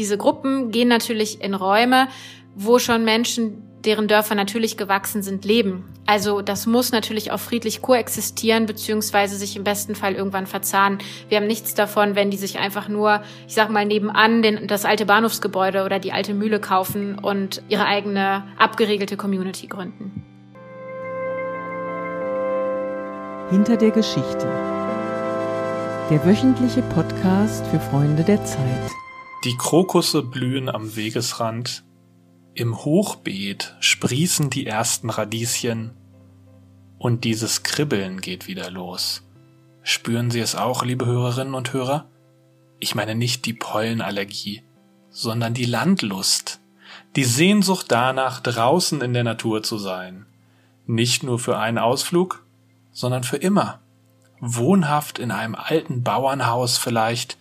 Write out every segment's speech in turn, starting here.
diese Gruppen gehen natürlich in Räume, wo schon Menschen, deren Dörfer natürlich gewachsen sind, leben. Also das muss natürlich auch friedlich koexistieren, beziehungsweise sich im besten Fall irgendwann verzahnen. Wir haben nichts davon, wenn die sich einfach nur, ich sag mal, nebenan den, das alte Bahnhofsgebäude oder die alte Mühle kaufen und ihre eigene abgeregelte Community gründen. Hinter der Geschichte. Der wöchentliche Podcast für Freunde der Zeit. Die Krokusse blühen am Wegesrand. Im Hochbeet sprießen die ersten Radieschen. Und dieses Kribbeln geht wieder los. Spüren Sie es auch, liebe Hörerinnen und Hörer? Ich meine nicht die Pollenallergie, sondern die Landlust. Die Sehnsucht danach, draußen in der Natur zu sein. Nicht nur für einen Ausflug, sondern für immer. Wohnhaft in einem alten Bauernhaus vielleicht,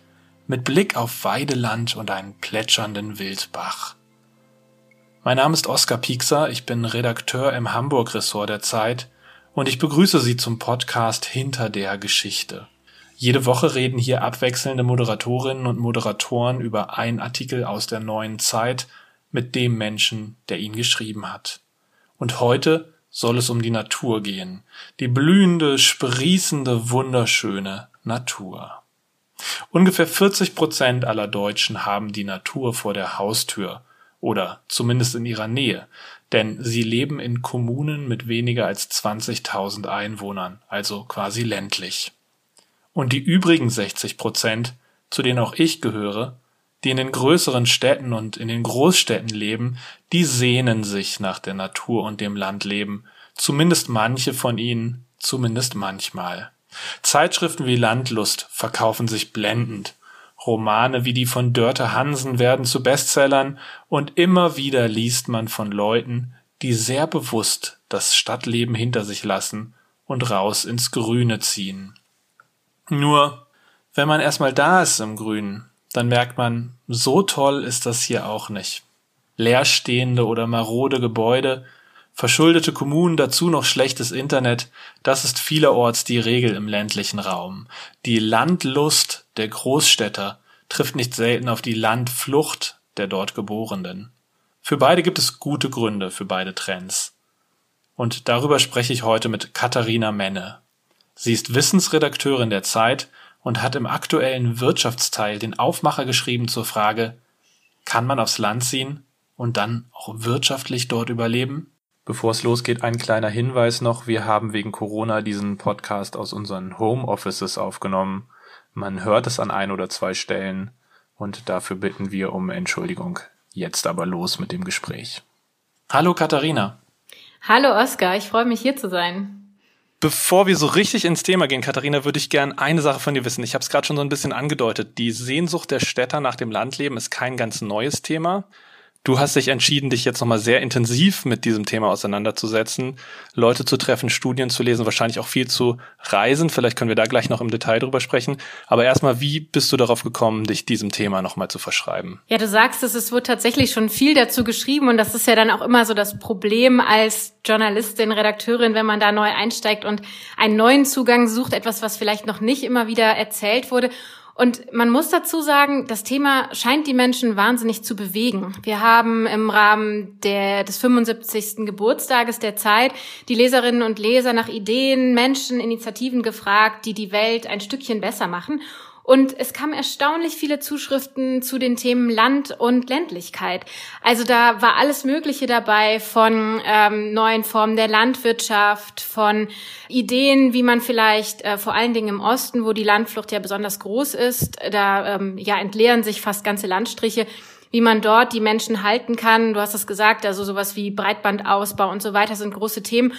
mit Blick auf Weideland und einen plätschernden Wildbach. Mein Name ist Oskar Piekser, ich bin Redakteur im Hamburg-Ressort der Zeit und ich begrüße Sie zum Podcast Hinter der Geschichte. Jede Woche reden hier abwechselnde Moderatorinnen und Moderatoren über einen Artikel aus der neuen Zeit mit dem Menschen, der ihn geschrieben hat. Und heute soll es um die Natur gehen, die blühende, sprießende, wunderschöne Natur. Ungefähr 40 Prozent aller Deutschen haben die Natur vor der Haustür oder zumindest in ihrer Nähe, denn sie leben in Kommunen mit weniger als 20.000 Einwohnern, also quasi ländlich. Und die übrigen 60 Prozent, zu denen auch ich gehöre, die in den größeren Städten und in den Großstädten leben, die sehnen sich nach der Natur und dem Landleben, zumindest manche von ihnen, zumindest manchmal. Zeitschriften wie Landlust verkaufen sich blendend. Romane wie die von Dörte Hansen werden zu Bestsellern und immer wieder liest man von Leuten, die sehr bewusst das Stadtleben hinter sich lassen und raus ins Grüne ziehen. Nur, wenn man erstmal da ist im Grünen, dann merkt man, so toll ist das hier auch nicht. Leerstehende oder marode Gebäude, verschuldete Kommunen, dazu noch schlechtes Internet, das ist vielerorts die Regel im ländlichen Raum. Die Landlust der Großstädter trifft nicht selten auf die Landflucht der dort Geborenen. Für beide gibt es gute Gründe für beide Trends. Und darüber spreche ich heute mit Katharina Menne. Sie ist Wissensredakteurin der Zeit und hat im aktuellen Wirtschaftsteil den Aufmacher geschrieben zur Frage, kann man aufs Land ziehen und dann auch wirtschaftlich dort überleben? Bevor es losgeht, ein kleiner Hinweis noch. Wir haben wegen Corona diesen Podcast aus unseren Homeoffices aufgenommen. Man hört es an ein oder zwei Stellen und dafür bitten wir um Entschuldigung. Jetzt aber los mit dem Gespräch. Hallo Katharina. Hallo Oskar, ich freue mich hier zu sein. Bevor wir so richtig ins Thema gehen, Katharina, würde ich gern eine Sache von dir wissen. Ich habe es gerade schon so ein bisschen angedeutet. Die Sehnsucht der Städter nach dem Landleben ist kein ganz neues Thema. Du hast dich entschieden, dich jetzt nochmal sehr intensiv mit diesem Thema auseinanderzusetzen, Leute zu treffen, Studien zu lesen, wahrscheinlich auch viel zu reisen. Vielleicht können wir da gleich noch im Detail drüber sprechen. Aber erstmal, wie bist du darauf gekommen, dich diesem Thema nochmal zu verschreiben? Ja, du sagst es, es wird tatsächlich schon viel dazu geschrieben und das ist ja dann auch immer so das Problem als Journalistin, Redakteurin, wenn man da neu einsteigt und einen neuen Zugang sucht, etwas, was vielleicht noch nicht immer wieder erzählt wurde. Und man muss dazu sagen, das Thema scheint die Menschen wahnsinnig zu bewegen. Wir haben im Rahmen der, des 75. Geburtstages der Zeit die Leserinnen und Leser nach Ideen, Menschen, Initiativen gefragt, die die Welt ein Stückchen besser machen. Und es kamen erstaunlich viele Zuschriften zu den Themen Land und Ländlichkeit. Also da war alles Mögliche dabei von ähm, neuen Formen der Landwirtschaft, von Ideen, wie man vielleicht äh, vor allen Dingen im Osten, wo die Landflucht ja besonders groß ist, da ähm, ja entleeren sich fast ganze Landstriche wie man dort die Menschen halten kann. Du hast es gesagt, also sowas wie Breitbandausbau und so weiter sind große Themen.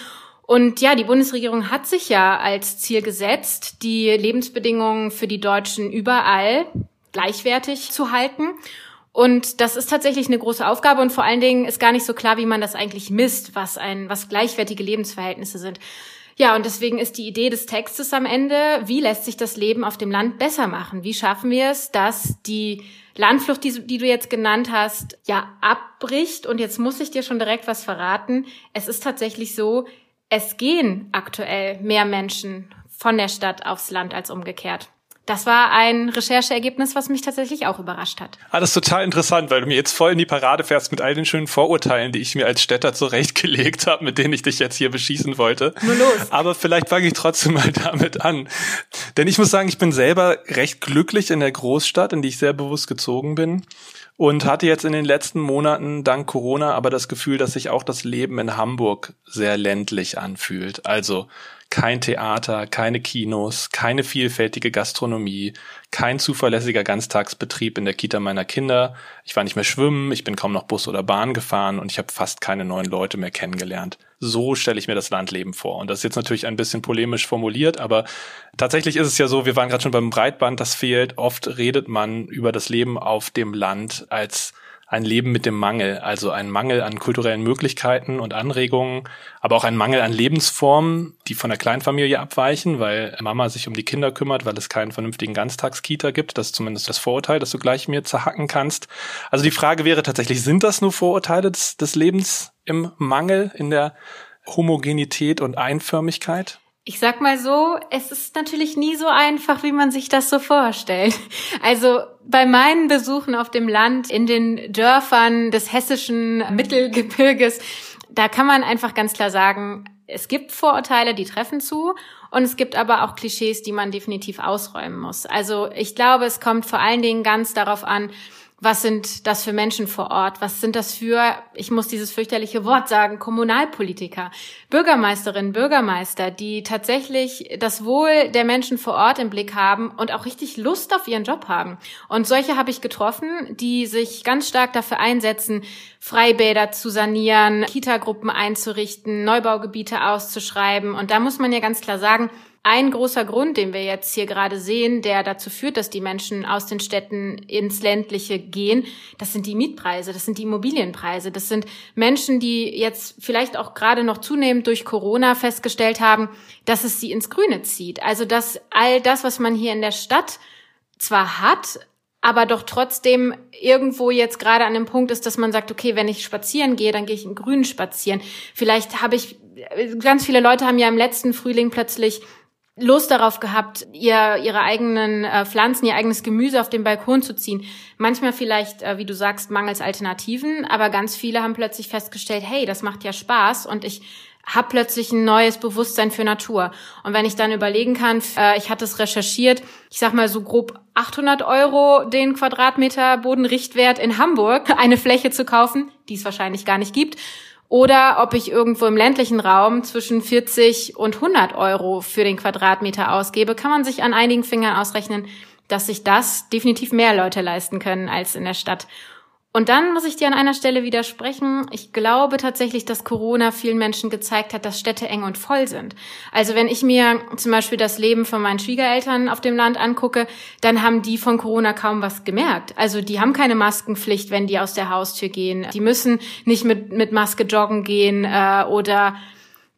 Und ja, die Bundesregierung hat sich ja als Ziel gesetzt, die Lebensbedingungen für die Deutschen überall gleichwertig zu halten. Und das ist tatsächlich eine große Aufgabe und vor allen Dingen ist gar nicht so klar, wie man das eigentlich misst, was ein, was gleichwertige Lebensverhältnisse sind. Ja, und deswegen ist die Idee des Textes am Ende, wie lässt sich das Leben auf dem Land besser machen? Wie schaffen wir es, dass die Landflucht, die, die du jetzt genannt hast, ja, abbricht? Und jetzt muss ich dir schon direkt was verraten. Es ist tatsächlich so, es gehen aktuell mehr Menschen von der Stadt aufs Land als umgekehrt. das war ein Rechercheergebnis, was mich tatsächlich auch überrascht hat. Ah, das ist total interessant, weil du mir jetzt voll in die Parade fährst mit all den schönen Vorurteilen, die ich mir als Städter zurechtgelegt habe, mit denen ich dich jetzt hier beschießen wollte. Nur los. Aber vielleicht fange ich trotzdem mal damit an. Denn ich muss sagen, ich bin selber recht glücklich in der Großstadt, in die ich sehr bewusst gezogen bin und hatte jetzt in den letzten Monaten dank Corona aber das Gefühl, dass sich auch das Leben in Hamburg sehr ländlich anfühlt. Also kein Theater, keine Kinos, keine vielfältige Gastronomie, kein zuverlässiger Ganztagsbetrieb in der Kita meiner Kinder. Ich war nicht mehr schwimmen, ich bin kaum noch Bus oder Bahn gefahren und ich habe fast keine neuen Leute mehr kennengelernt. So stelle ich mir das Landleben vor. Und das ist jetzt natürlich ein bisschen polemisch formuliert, aber tatsächlich ist es ja so, wir waren gerade schon beim Breitband, das fehlt. Oft redet man über das Leben auf dem Land als ein Leben mit dem Mangel, also ein Mangel an kulturellen Möglichkeiten und Anregungen, aber auch ein Mangel an Lebensformen, die von der Kleinfamilie abweichen, weil Mama sich um die Kinder kümmert, weil es keinen vernünftigen Ganztagskita gibt. Das ist zumindest das Vorurteil, das du gleich mir zerhacken kannst. Also die Frage wäre tatsächlich, sind das nur Vorurteile des, des Lebens im Mangel, in der Homogenität und Einförmigkeit? Ich sag mal so, es ist natürlich nie so einfach, wie man sich das so vorstellt. Also bei meinen Besuchen auf dem Land, in den Dörfern des hessischen Mittelgebirges, da kann man einfach ganz klar sagen, es gibt Vorurteile, die treffen zu. Und es gibt aber auch Klischees, die man definitiv ausräumen muss. Also ich glaube, es kommt vor allen Dingen ganz darauf an, was sind das für Menschen vor Ort? Was sind das für, ich muss dieses fürchterliche Wort sagen, Kommunalpolitiker, Bürgermeisterinnen, Bürgermeister, die tatsächlich das Wohl der Menschen vor Ort im Blick haben und auch richtig Lust auf ihren Job haben. Und solche habe ich getroffen, die sich ganz stark dafür einsetzen, Freibäder zu sanieren, Kitagruppen einzurichten, Neubaugebiete auszuschreiben. Und da muss man ja ganz klar sagen, ein großer Grund, den wir jetzt hier gerade sehen, der dazu führt, dass die Menschen aus den Städten ins ländliche gehen, das sind die Mietpreise, das sind die Immobilienpreise, das sind Menschen, die jetzt vielleicht auch gerade noch zunehmend durch Corona festgestellt haben, dass es sie ins Grüne zieht. Also dass all das, was man hier in der Stadt zwar hat, aber doch trotzdem irgendwo jetzt gerade an dem Punkt ist, dass man sagt, okay, wenn ich spazieren gehe, dann gehe ich im Grünen spazieren. Vielleicht habe ich, ganz viele Leute haben ja im letzten Frühling plötzlich Lust darauf gehabt, ihr, ihre eigenen äh, Pflanzen, ihr eigenes Gemüse auf den Balkon zu ziehen. Manchmal vielleicht, äh, wie du sagst, mangels Alternativen, aber ganz viele haben plötzlich festgestellt, hey, das macht ja Spaß und ich habe plötzlich ein neues Bewusstsein für Natur. Und wenn ich dann überlegen kann, äh, ich hatte es recherchiert, ich sag mal so grob 800 Euro den Quadratmeter Bodenrichtwert in Hamburg, eine Fläche zu kaufen, die es wahrscheinlich gar nicht gibt, oder ob ich irgendwo im ländlichen Raum zwischen 40 und 100 Euro für den Quadratmeter ausgebe, kann man sich an einigen Fingern ausrechnen, dass sich das definitiv mehr Leute leisten können als in der Stadt. Und dann muss ich dir an einer Stelle widersprechen. Ich glaube tatsächlich, dass Corona vielen Menschen gezeigt hat, dass Städte eng und voll sind. Also wenn ich mir zum Beispiel das Leben von meinen Schwiegereltern auf dem Land angucke, dann haben die von Corona kaum was gemerkt. Also die haben keine Maskenpflicht, wenn die aus der Haustür gehen. Die müssen nicht mit, mit Maske joggen gehen äh, oder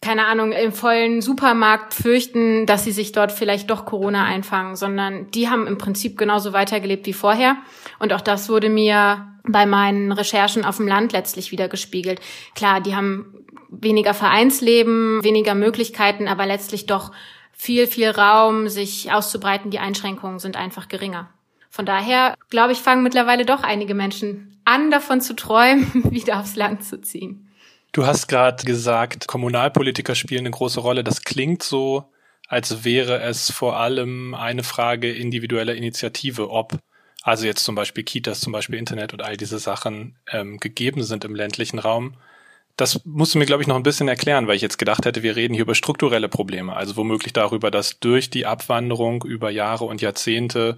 keine Ahnung, im vollen Supermarkt fürchten, dass sie sich dort vielleicht doch Corona einfangen, sondern die haben im Prinzip genauso weitergelebt wie vorher. Und auch das wurde mir bei meinen Recherchen auf dem Land letztlich wieder gespiegelt. Klar, die haben weniger Vereinsleben, weniger Möglichkeiten, aber letztlich doch viel, viel Raum, sich auszubreiten. Die Einschränkungen sind einfach geringer. Von daher, glaube ich, fangen mittlerweile doch einige Menschen an, davon zu träumen, wieder aufs Land zu ziehen. Du hast gerade gesagt, Kommunalpolitiker spielen eine große Rolle. Das klingt so, als wäre es vor allem eine Frage individueller Initiative, ob also jetzt zum Beispiel Kitas, zum Beispiel Internet und all diese Sachen ähm, gegeben sind im ländlichen Raum. Das musst du mir, glaube ich, noch ein bisschen erklären, weil ich jetzt gedacht hätte, wir reden hier über strukturelle Probleme, also womöglich darüber, dass durch die Abwanderung über Jahre und Jahrzehnte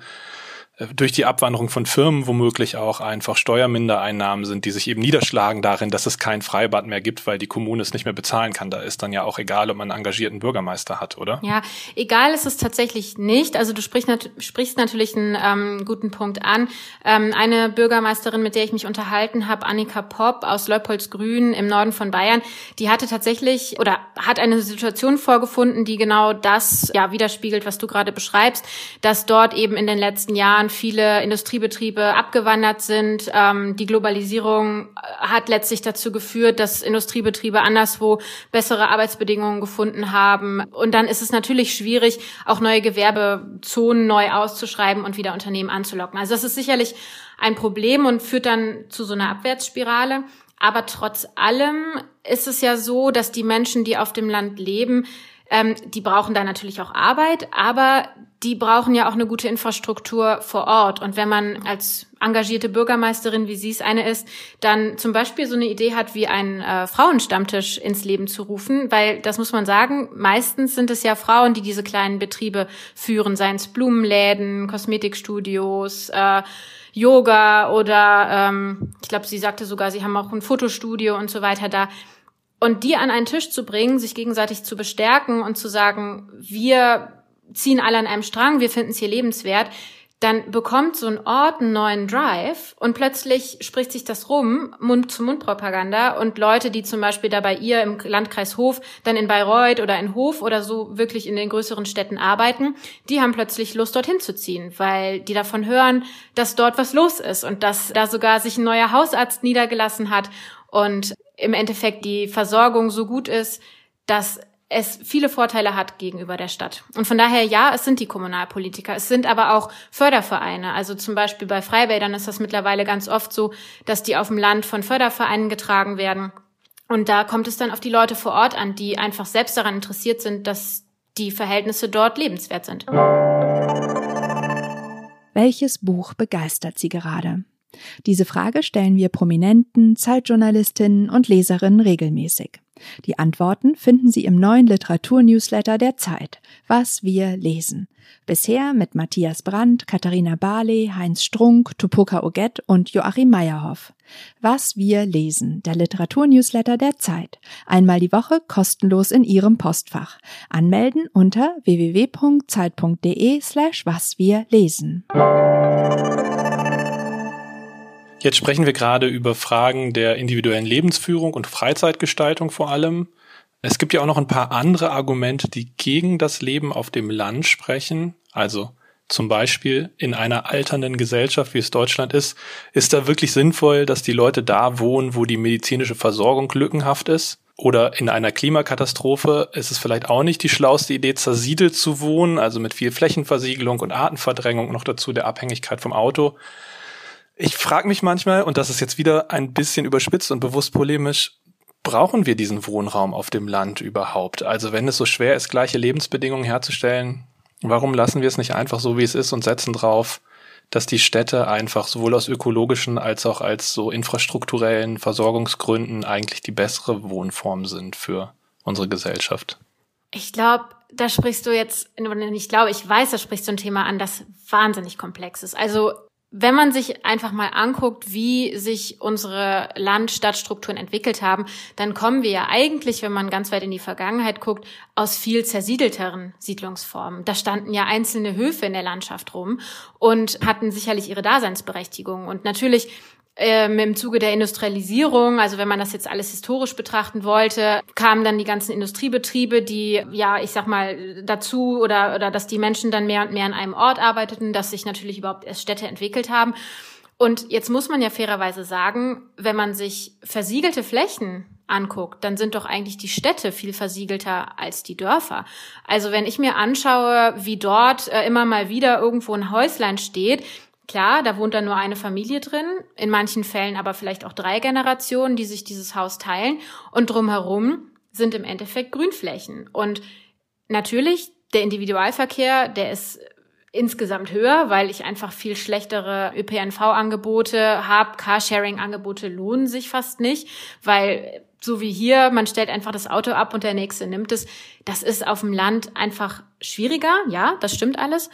durch die Abwanderung von Firmen womöglich auch einfach Steuermindereinnahmen sind, die sich eben niederschlagen darin, dass es kein Freibad mehr gibt, weil die Kommune es nicht mehr bezahlen kann. Da ist dann ja auch egal, ob man einen engagierten Bürgermeister hat, oder? Ja, egal ist es tatsächlich nicht. Also du sprichst, nat sprichst natürlich einen ähm, guten Punkt an. Ähm, eine Bürgermeisterin, mit der ich mich unterhalten habe, Annika Popp aus Leupoldsgrün im Norden von Bayern, die hatte tatsächlich oder hat eine Situation vorgefunden, die genau das ja widerspiegelt, was du gerade beschreibst, dass dort eben in den letzten Jahren Jahren viele Industriebetriebe abgewandert sind. Ähm, die Globalisierung hat letztlich dazu geführt, dass Industriebetriebe anderswo bessere Arbeitsbedingungen gefunden haben. Und dann ist es natürlich schwierig, auch neue Gewerbezonen neu auszuschreiben und wieder Unternehmen anzulocken. Also das ist sicherlich ein Problem und führt dann zu so einer Abwärtsspirale. Aber trotz allem ist es ja so, dass die Menschen, die auf dem Land leben, ähm, die brauchen da natürlich auch Arbeit, aber die brauchen ja auch eine gute Infrastruktur vor Ort. Und wenn man als engagierte Bürgermeisterin, wie sie es eine ist, dann zum Beispiel so eine Idee hat, wie einen äh, Frauenstammtisch ins Leben zu rufen, weil das muss man sagen, meistens sind es ja Frauen, die diese kleinen Betriebe führen, seien es Blumenläden, Kosmetikstudios, äh, Yoga oder ähm, ich glaube, sie sagte sogar, sie haben auch ein Fotostudio und so weiter da. Und die an einen Tisch zu bringen, sich gegenseitig zu bestärken und zu sagen, wir ziehen alle an einem Strang, wir finden es hier lebenswert, dann bekommt so ein Ort einen neuen Drive und plötzlich spricht sich das rum, Mund-zu-Mund-Propaganda und Leute, die zum Beispiel da bei ihr im Landkreis Hof dann in Bayreuth oder in Hof oder so wirklich in den größeren Städten arbeiten, die haben plötzlich Lust, dorthin zu ziehen, weil die davon hören, dass dort was los ist und dass da sogar sich ein neuer Hausarzt niedergelassen hat und im Endeffekt die Versorgung so gut ist, dass es viele Vorteile hat gegenüber der Stadt. Und von daher, ja, es sind die Kommunalpolitiker. Es sind aber auch Fördervereine. Also zum Beispiel bei Freibädern ist das mittlerweile ganz oft so, dass die auf dem Land von Fördervereinen getragen werden. Und da kommt es dann auf die Leute vor Ort an, die einfach selbst daran interessiert sind, dass die Verhältnisse dort lebenswert sind. Welches Buch begeistert Sie gerade? Diese Frage stellen wir Prominenten, Zeitjournalistinnen und Leserinnen regelmäßig. Die Antworten finden Sie im neuen Literaturnewsletter der Zeit, Was wir lesen. Bisher mit Matthias Brandt, Katharina Barley, Heinz Strunk, Tupoka Oget und Joachim Meyerhoff. Was wir lesen, der Literaturnewsletter der Zeit. Einmal die Woche kostenlos in Ihrem Postfach. Anmelden unter www.zeit.de slash was wir lesen. Jetzt sprechen wir gerade über Fragen der individuellen Lebensführung und Freizeitgestaltung vor allem. Es gibt ja auch noch ein paar andere Argumente, die gegen das Leben auf dem Land sprechen. Also zum Beispiel in einer alternden Gesellschaft, wie es Deutschland ist, ist da wirklich sinnvoll, dass die Leute da wohnen, wo die medizinische Versorgung lückenhaft ist? Oder in einer Klimakatastrophe ist es vielleicht auch nicht die schlauste Idee, zersiedelt zu wohnen, also mit viel Flächenversiegelung und Artenverdrängung, noch dazu der Abhängigkeit vom Auto. Ich frage mich manchmal, und das ist jetzt wieder ein bisschen überspitzt und bewusst polemisch, brauchen wir diesen Wohnraum auf dem Land überhaupt? Also wenn es so schwer ist, gleiche Lebensbedingungen herzustellen, warum lassen wir es nicht einfach so, wie es ist und setzen drauf, dass die Städte einfach sowohl aus ökologischen als auch als so infrastrukturellen Versorgungsgründen eigentlich die bessere Wohnform sind für unsere Gesellschaft? Ich glaube, da sprichst du jetzt, ich glaube, ich weiß, da sprichst du ein Thema an, das wahnsinnig komplex ist. Also wenn man sich einfach mal anguckt, wie sich unsere Land-Stadt-Strukturen entwickelt haben, dann kommen wir ja eigentlich, wenn man ganz weit in die Vergangenheit guckt, aus viel zersiedelteren Siedlungsformen. Da standen ja einzelne Höfe in der Landschaft rum und hatten sicherlich ihre Daseinsberechtigung. Und natürlich ähm, im Zuge der Industrialisierung, also wenn man das jetzt alles historisch betrachten wollte, kamen dann die ganzen Industriebetriebe, die, ja, ich sag mal, dazu oder, oder dass die Menschen dann mehr und mehr an einem Ort arbeiteten, dass sich natürlich überhaupt erst Städte entwickelt haben. Und jetzt muss man ja fairerweise sagen, wenn man sich versiegelte Flächen anguckt, dann sind doch eigentlich die Städte viel versiegelter als die Dörfer. Also wenn ich mir anschaue, wie dort äh, immer mal wieder irgendwo ein Häuslein steht, Klar, da wohnt dann nur eine Familie drin, in manchen Fällen aber vielleicht auch drei Generationen, die sich dieses Haus teilen. Und drumherum sind im Endeffekt Grünflächen. Und natürlich, der Individualverkehr, der ist insgesamt höher, weil ich einfach viel schlechtere ÖPNV-Angebote habe. Carsharing-Angebote lohnen sich fast nicht, weil so wie hier, man stellt einfach das Auto ab und der nächste nimmt es. Das ist auf dem Land einfach schwieriger. Ja, das stimmt alles.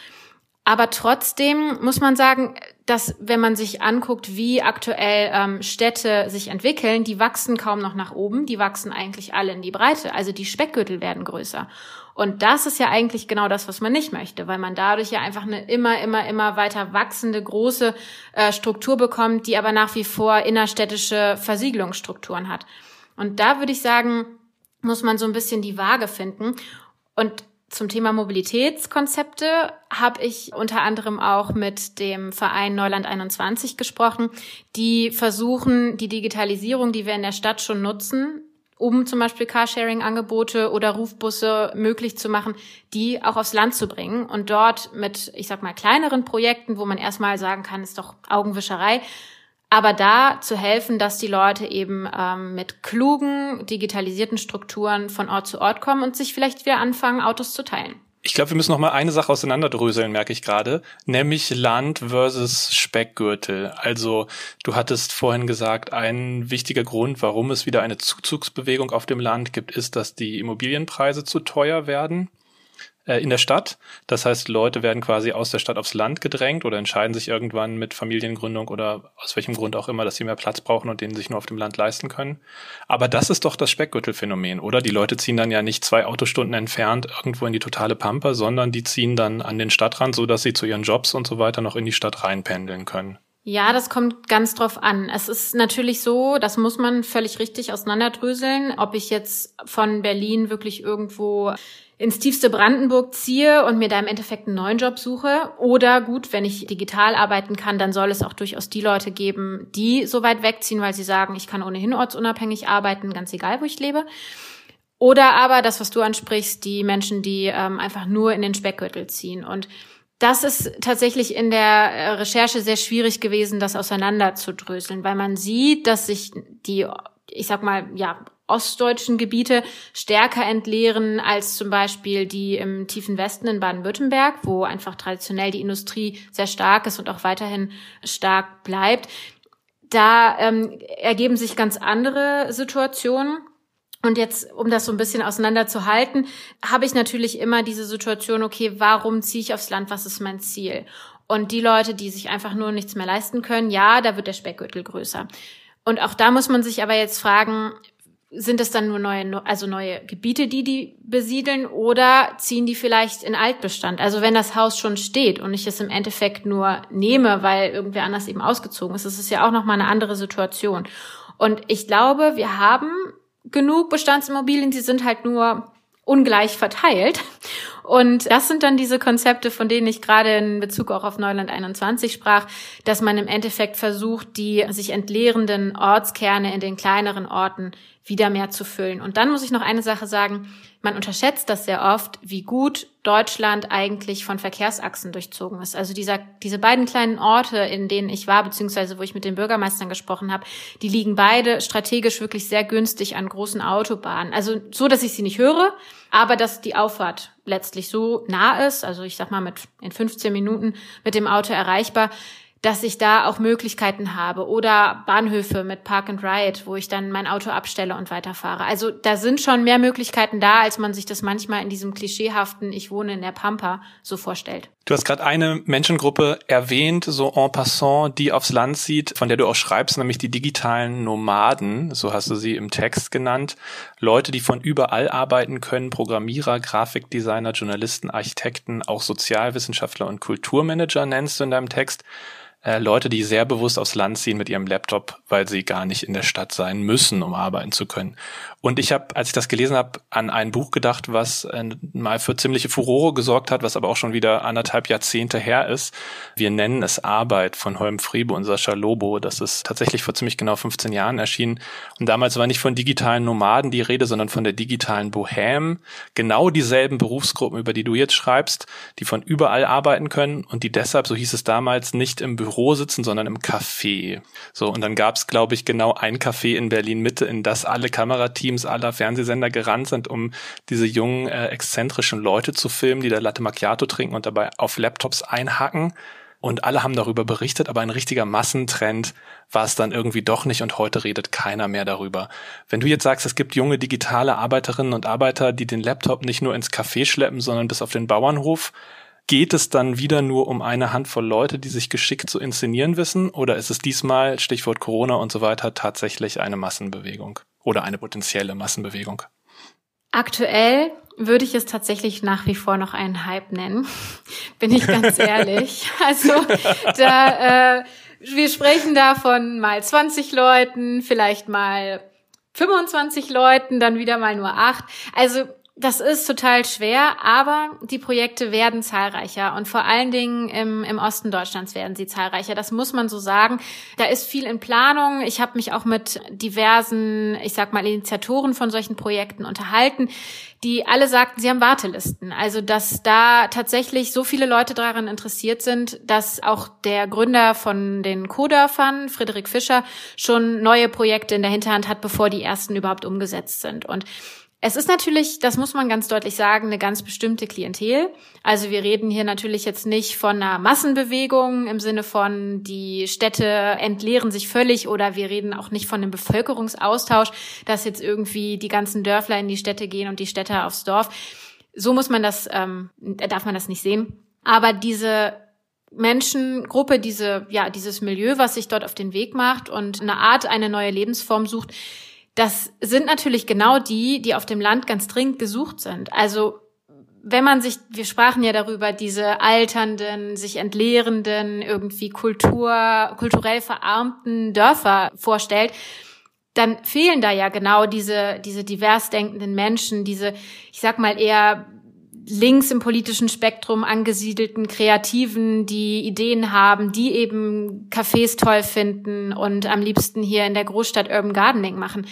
Aber trotzdem muss man sagen, dass wenn man sich anguckt, wie aktuell ähm, Städte sich entwickeln, die wachsen kaum noch nach oben, die wachsen eigentlich alle in die Breite. Also die Speckgürtel werden größer. Und das ist ja eigentlich genau das, was man nicht möchte, weil man dadurch ja einfach eine immer, immer, immer weiter wachsende große äh, Struktur bekommt, die aber nach wie vor innerstädtische Versiegelungsstrukturen hat. Und da würde ich sagen, muss man so ein bisschen die Waage finden. Und Zum Thema Mobilitätskonzepte habe ich unter anderem auch mit dem Verein Neuland 21 gesprochen, die versuchen, die Digitalisierung, die wir in der Stadt schon nutzen, um zum Beispiel Carsharing-Angebote oder Rufbusse möglich zu machen, die auch aufs Land zu bringen und dort mit, ich sag mal, kleineren Projekten, wo man erstmal sagen kann, ist doch Augenwischerei, aber da zu helfen, dass die Leute eben ähm, mit klugen, digitalisierten Strukturen von Ort zu Ort kommen und sich vielleicht wieder anfangen, Autos zu teilen. Ich glaube, wir müssen noch mal eine Sache auseinanderdröseln, merke ich gerade, nämlich Land versus Speckgürtel. Also du hattest vorhin gesagt, ein wichtiger Grund, warum es wieder eine Zuzugsbewegung auf dem Land gibt, ist, dass die Immobilienpreise zu teuer werden. Äh, in der Stadt. Das heißt, Leute werden quasi aus der Stadt aufs Land gedrängt oder entscheiden sich irgendwann mit Familiengründung oder aus welchem Grund auch immer, dass sie mehr Platz brauchen und den sich nur auf dem Land leisten können. Aber das ist doch das Speckgürtelphänomen, oder? Die Leute ziehen dann ja nicht zwei Autostunden entfernt irgendwo in die totale Pampa, sondern die ziehen dann an den Stadtrand, so dass sie zu ihren Jobs und so weiter noch in die Stadt reinpendeln können. Ja, das kommt ganz drauf an. Es ist natürlich so, das muss man völlig richtig auseinanderdröseln, ob ich jetzt von Berlin wirklich irgendwo ins tiefste Brandenburg ziehe und mir da im Endeffekt einen neuen Job suche. Oder gut, wenn ich digital arbeiten kann, dann soll es auch durchaus die Leute geben, die so weit wegziehen, weil sie sagen, ich kann ohnehin ortsunabhängig arbeiten, ganz egal, wo ich lebe. Oder aber das, was du ansprichst, die Menschen, die ähm, einfach nur in den Speckgürtel ziehen. Und das ist tatsächlich in der äh, Recherche sehr schwierig gewesen, das auseinanderzudröseln, weil man sieht, dass sich die, ich sag mal, ja, ostdeutschen Gebiete stärker entleeren als zum Beispiel die im tiefen Westen in Baden-Württemberg, wo einfach traditionell die Industrie sehr stark ist und auch weiterhin stark bleibt. Da ähm, ergeben sich ganz andere Situationen. Und jetzt, um das so ein bisschen auseinanderzuhalten, habe ich natürlich immer diese Situation, okay, warum ziehe ich aufs Land? Was ist mein Ziel? Und die Leute, die sich einfach nur nichts mehr leisten können, ja, da wird der Speckgürtel größer. Und auch da muss man sich aber jetzt fragen, sind es dann nur neue, also neue Gebiete, die die besiedeln oder ziehen die vielleicht in Altbestand? Also wenn das Haus schon steht und ich es im Endeffekt nur nehme, weil irgendwer anders eben ausgezogen ist, das ist ja auch nochmal eine andere Situation. Und ich glaube, wir haben genug Bestandsimmobilien, die sind halt nur ungleich verteilt. Und das sind dann diese Konzepte, von denen ich gerade in Bezug auch auf Neuland 21 sprach, dass man im Endeffekt versucht, die sich entleerenden Ortskerne in den kleineren Orten wieder mehr zu füllen. Und dann muss ich noch eine Sache sagen. Man unterschätzt das sehr oft, wie gut Deutschland eigentlich von Verkehrsachsen durchzogen ist. Also dieser, diese beiden kleinen Orte, in denen ich war, beziehungsweise wo ich mit den Bürgermeistern gesprochen habe, die liegen beide strategisch wirklich sehr günstig an großen Autobahnen. Also so, dass ich sie nicht höre, aber dass die Auffahrt letztlich so nah ist, also ich sag mal mit in 15 Minuten mit dem Auto erreichbar, dass ich da auch Möglichkeiten habe oder Bahnhöfe mit Park and Ride, wo ich dann mein Auto abstelle und weiterfahre. Also da sind schon mehr Möglichkeiten da, als man sich das manchmal in diesem klischeehaften Ich wohne in der Pampa so vorstellt. Du hast gerade eine Menschengruppe erwähnt, so en passant, die aufs Land zieht, von der du auch schreibst, nämlich die digitalen Nomaden, so hast du sie im Text genannt. Leute, die von überall arbeiten können, Programmierer, Grafikdesigner, Journalisten, Architekten, auch Sozialwissenschaftler und Kulturmanager nennst du in deinem Text äh, Leute, die sehr bewusst aufs Land ziehen mit ihrem Laptop, weil sie gar nicht in der Stadt sein müssen, um arbeiten zu können. Und ich habe, als ich das gelesen habe, an ein Buch gedacht, was äh, mal für ziemliche Furore gesorgt hat, was aber auch schon wieder anderthalb Jahrzehnte her ist. Wir nennen es Arbeit von Holm Friebe und Sascha Lobo. Das ist tatsächlich vor ziemlich genau 15 Jahren erschienen. Und damals war nicht von digitalen Nomaden die Rede, sondern von der digitalen Bohème. Genau dieselben Berufsgruppen, über die du jetzt schreibst, die von überall arbeiten können und die deshalb, so hieß es damals, nicht im Büro sitzen, sondern im Café. So, und dann gab es, glaube ich, genau ein Café in Berlin Mitte, in das alle Kamerateams Teams aller Fernsehsender gerannt sind, um diese jungen, äh, exzentrischen Leute zu filmen, die da Latte Macchiato trinken und dabei auf Laptops einhacken. Und alle haben darüber berichtet, aber ein richtiger Massentrend war es dann irgendwie doch nicht und heute redet keiner mehr darüber. Wenn du jetzt sagst, es gibt junge digitale Arbeiterinnen und Arbeiter, die den Laptop nicht nur ins Café schleppen, sondern bis auf den Bauernhof, geht es dann wieder nur um eine Handvoll Leute, die sich geschickt zu inszenieren wissen? Oder ist es diesmal, Stichwort Corona und so weiter, tatsächlich eine Massenbewegung? Oder eine potenzielle Massenbewegung? Aktuell würde ich es tatsächlich nach wie vor noch einen Hype nennen, bin ich ganz ehrlich. Also da, äh, wir sprechen da von mal 20 Leuten, vielleicht mal 25 Leuten, dann wieder mal nur acht. Also Das ist total schwer, aber die Projekte werden zahlreicher und vor allen Dingen im, im Osten Deutschlands werden sie zahlreicher. Das muss man so sagen. Da ist viel in Planung. Ich habe mich auch mit diversen, ich sag mal, Initiatoren von solchen Projekten unterhalten, die alle sagten, sie haben Wartelisten. Also dass da tatsächlich so viele Leute daran interessiert sind, dass auch der Gründer von den Co-Dörfern, Friedrich Fischer, schon neue Projekte in der Hinterhand hat, bevor die ersten überhaupt umgesetzt sind. Und es ist natürlich, das muss man ganz deutlich sagen, eine ganz bestimmte Klientel. Also wir reden hier natürlich jetzt nicht von einer Massenbewegung im Sinne von, die Städte entleeren sich völlig oder wir reden auch nicht von einem Bevölkerungsaustausch, dass jetzt irgendwie die ganzen Dörfler in die Städte gehen und die Städte aufs Dorf. So muss man das, ähm, darf man das nicht sehen. Aber diese Menschengruppe, diese, ja, dieses Milieu, was sich dort auf den Weg macht und eine Art, eine neue Lebensform sucht, das sind natürlich genau die, die auf dem Land ganz dringend gesucht sind. Also wenn man sich, wir sprachen ja darüber, diese alternden, sich entleerenden, irgendwie Kultur, kulturell verarmten Dörfer vorstellt, dann fehlen da ja genau diese, diese divers denkenden Menschen, diese, ich sag mal eher links im politischen Spektrum angesiedelten Kreativen, die Ideen haben, die eben Cafés toll finden und am liebsten hier in der Großstadt Urban Gardening machen.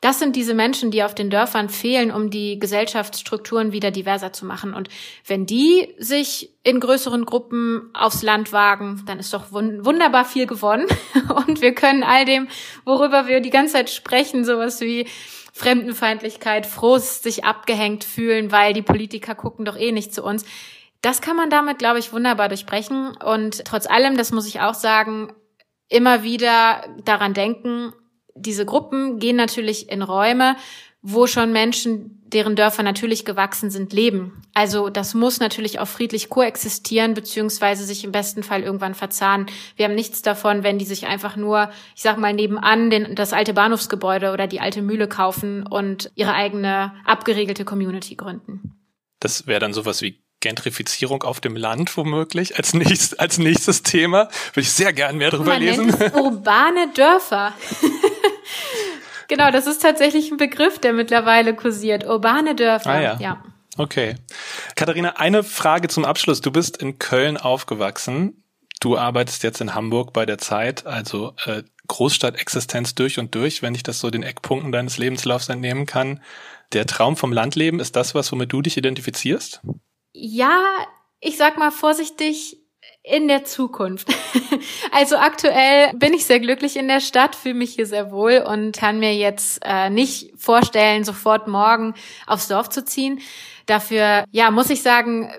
Das sind diese Menschen, die auf den Dörfern fehlen, um die Gesellschaftsstrukturen wieder diverser zu machen. Und wenn die sich in größeren Gruppen aufs Land wagen, dann ist doch wunderbar viel gewonnen. Und wir können all dem, worüber wir die ganze Zeit sprechen, sowas wie Fremdenfeindlichkeit, Frust, sich abgehängt fühlen, weil die Politiker gucken doch eh nicht zu uns. Das kann man damit, glaube ich, wunderbar durchbrechen. Und trotz allem, das muss ich auch sagen, immer wieder daran denken, diese Gruppen gehen natürlich in Räume, wo schon Menschen, deren Dörfer natürlich gewachsen sind, leben. Also das muss natürlich auch friedlich koexistieren, beziehungsweise sich im besten Fall irgendwann verzahnen. Wir haben nichts davon, wenn die sich einfach nur, ich sag mal, nebenan den, das alte Bahnhofsgebäude oder die alte Mühle kaufen und ihre eigene abgeregelte Community gründen. Das wäre dann sowas wie Gentrifizierung auf dem Land womöglich als, nächst, als nächstes Thema. Würde ich sehr gern mehr darüber Man lesen. Urbane Dörfer. genau, das ist tatsächlich ein Begriff, der mittlerweile kursiert. Urbane Dörfer. Ah, ja. ja. Okay. Katharina, eine Frage zum Abschluss. Du bist in Köln aufgewachsen. Du arbeitest jetzt in Hamburg bei der Zeit, also äh, Großstadtexistenz durch und durch, wenn ich das so den Eckpunkten deines Lebenslaufs entnehmen kann. Der Traum vom Landleben ist das, was womit du dich identifizierst? Ja, ich sag mal vorsichtig, in der Zukunft. also aktuell bin ich sehr glücklich in der Stadt, fühle mich hier sehr wohl und kann mir jetzt äh, nicht vorstellen, sofort morgen aufs Dorf zu ziehen. Dafür, ja, muss ich sagen,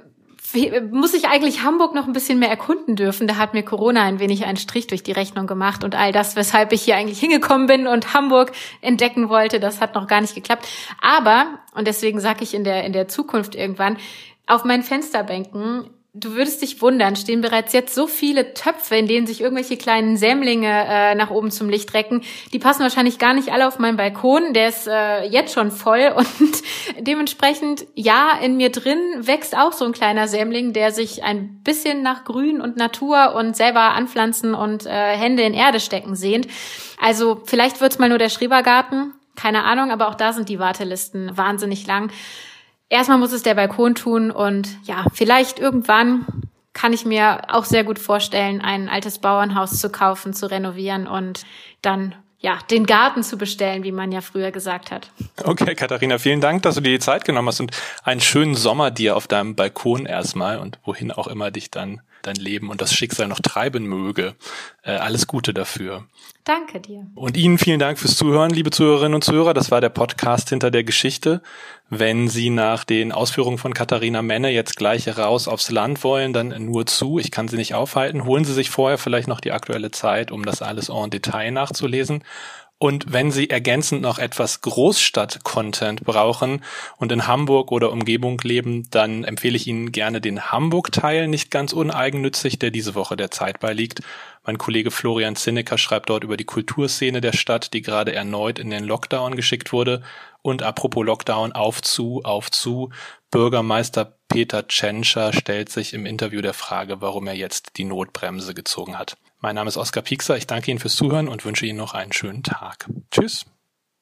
muss ich eigentlich Hamburg noch ein bisschen mehr erkunden dürfen. Da hat mir Corona ein wenig einen Strich durch die Rechnung gemacht und all das, weshalb ich hier eigentlich hingekommen bin und Hamburg entdecken wollte, das hat noch gar nicht geklappt. Aber, und deswegen sage ich in der, in der Zukunft irgendwann, auf meinen Fensterbänken Du würdest dich wundern, stehen bereits jetzt so viele Töpfe, in denen sich irgendwelche kleinen Sämlinge äh, nach oben zum Licht recken. Die passen wahrscheinlich gar nicht alle auf meinen Balkon. Der ist äh, jetzt schon voll und dementsprechend, ja, in mir drin wächst auch so ein kleiner Sämling, der sich ein bisschen nach Grün und Natur und selber anpflanzen und äh, Hände in Erde stecken sehnt. Also vielleicht wird's mal nur der Schrebergarten, keine Ahnung, aber auch da sind die Wartelisten wahnsinnig lang erstmal muss es der Balkon tun und ja, vielleicht irgendwann kann ich mir auch sehr gut vorstellen, ein altes Bauernhaus zu kaufen, zu renovieren und dann ja, den Garten zu bestellen, wie man ja früher gesagt hat. Okay, Katharina, vielen Dank, dass du dir die Zeit genommen hast und einen schönen Sommer dir auf deinem Balkon erstmal und wohin auch immer dich dann dein Leben und das Schicksal noch treiben möge. Äh, alles Gute dafür. Danke dir. Und Ihnen vielen Dank fürs Zuhören, liebe Zuhörerinnen und Zuhörer. Das war der Podcast hinter der Geschichte. Wenn Sie nach den Ausführungen von Katharina Menne jetzt gleich raus aufs Land wollen, dann nur zu. Ich kann Sie nicht aufhalten. Holen Sie sich vorher vielleicht noch die aktuelle Zeit, um das alles en Detail nachzulesen. Und wenn Sie ergänzend noch etwas Großstadt-Content brauchen und in Hamburg oder Umgebung leben, dann empfehle ich Ihnen gerne den Hamburg-Teil, nicht ganz uneigennützig, der diese Woche der Zeit beiliegt. Mein Kollege Florian Zinnecker schreibt dort über die Kulturszene der Stadt, die gerade erneut in den Lockdown geschickt wurde. Und apropos Lockdown, auf zu, auf zu. Bürgermeister Peter Tschentscher stellt sich im Interview der Frage, warum er jetzt die Notbremse gezogen hat. Mein Name ist Oskar Piekser. Ich danke Ihnen fürs Zuhören und wünsche Ihnen noch einen schönen Tag. Tschüss.